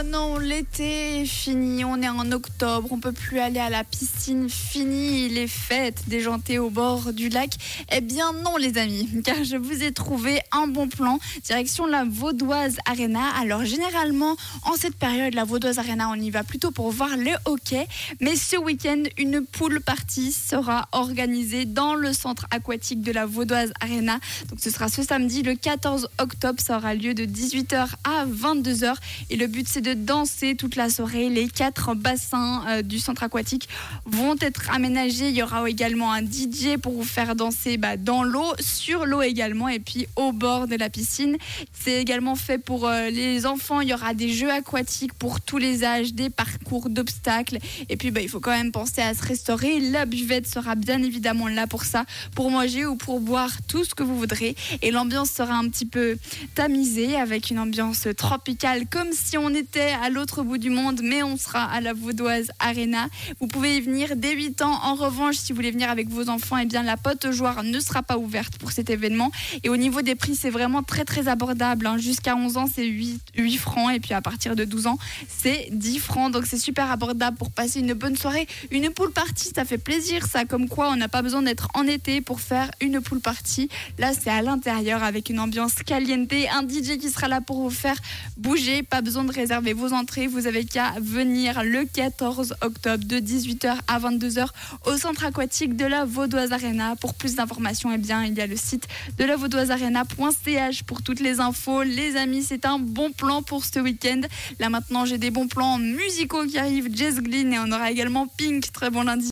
Oh non, l'été est fini, on est en octobre, on peut plus aller à la piscine, fini les fêtes déjantées au bord du lac. Eh bien non les amis, car je vous ai trouvé un bon plan, direction la Vaudoise Arena. Alors généralement, en cette période, la Vaudoise Arena, on y va plutôt pour voir le hockey, mais ce week-end, une pool party sera organisée dans le centre aquatique de la Vaudoise Arena. Donc ce sera ce samedi, le 14 octobre, ça aura lieu de 18h à 22h et le but c'est de danser toute la soirée. Les quatre bassins euh, du centre aquatique vont être aménagés. Il y aura également un DJ pour vous faire danser bah, dans l'eau, sur l'eau également, et puis au bord de la piscine. C'est également fait pour euh, les enfants. Il y aura des jeux aquatiques pour tous les âges, des parcours d'obstacles. Et puis bah, il faut quand même penser à se restaurer. La buvette sera bien évidemment là pour ça, pour manger ou pour boire tout ce que vous voudrez. Et l'ambiance sera un petit peu tamisée avec une ambiance tropicale, comme si on était à l'autre bout du monde, mais on sera à la Vaudoise Arena. Vous pouvez y venir dès 8 ans. En revanche, si vous voulez venir avec vos enfants, eh bien la pote joueur ne sera pas ouverte pour cet événement. Et au niveau des prix, c'est vraiment très très abordable. hein. Jusqu'à 11 ans, c'est 8, 8 francs. Et puis à partir de 12 ans, c'est 10 francs. Donc c'est super abordable pour passer une bonne soirée. Une pool party, ça fait plaisir. Ça, comme quoi on n'a pas besoin d'être en été pour faire une pool party. Là, c'est à l'intérieur avec une ambiance caliente. Un DJ qui sera là pour vous faire bouger. Pas besoin de réserver vos entrées. Vous avez qu'à venir le 14 octobre de 18h à 22h au centre aquatique de la Vaudoise Arena. Pour plus d'informations, eh bien, il y a le site de la vaudoisearena.ch pour toutes les infos. Les amis, c'est un bon plan pour ce week-end. Là maintenant, j'ai des bons plans musicaux qui arrivent. Jess Glynn et on aura également Pink. Très bon lundi.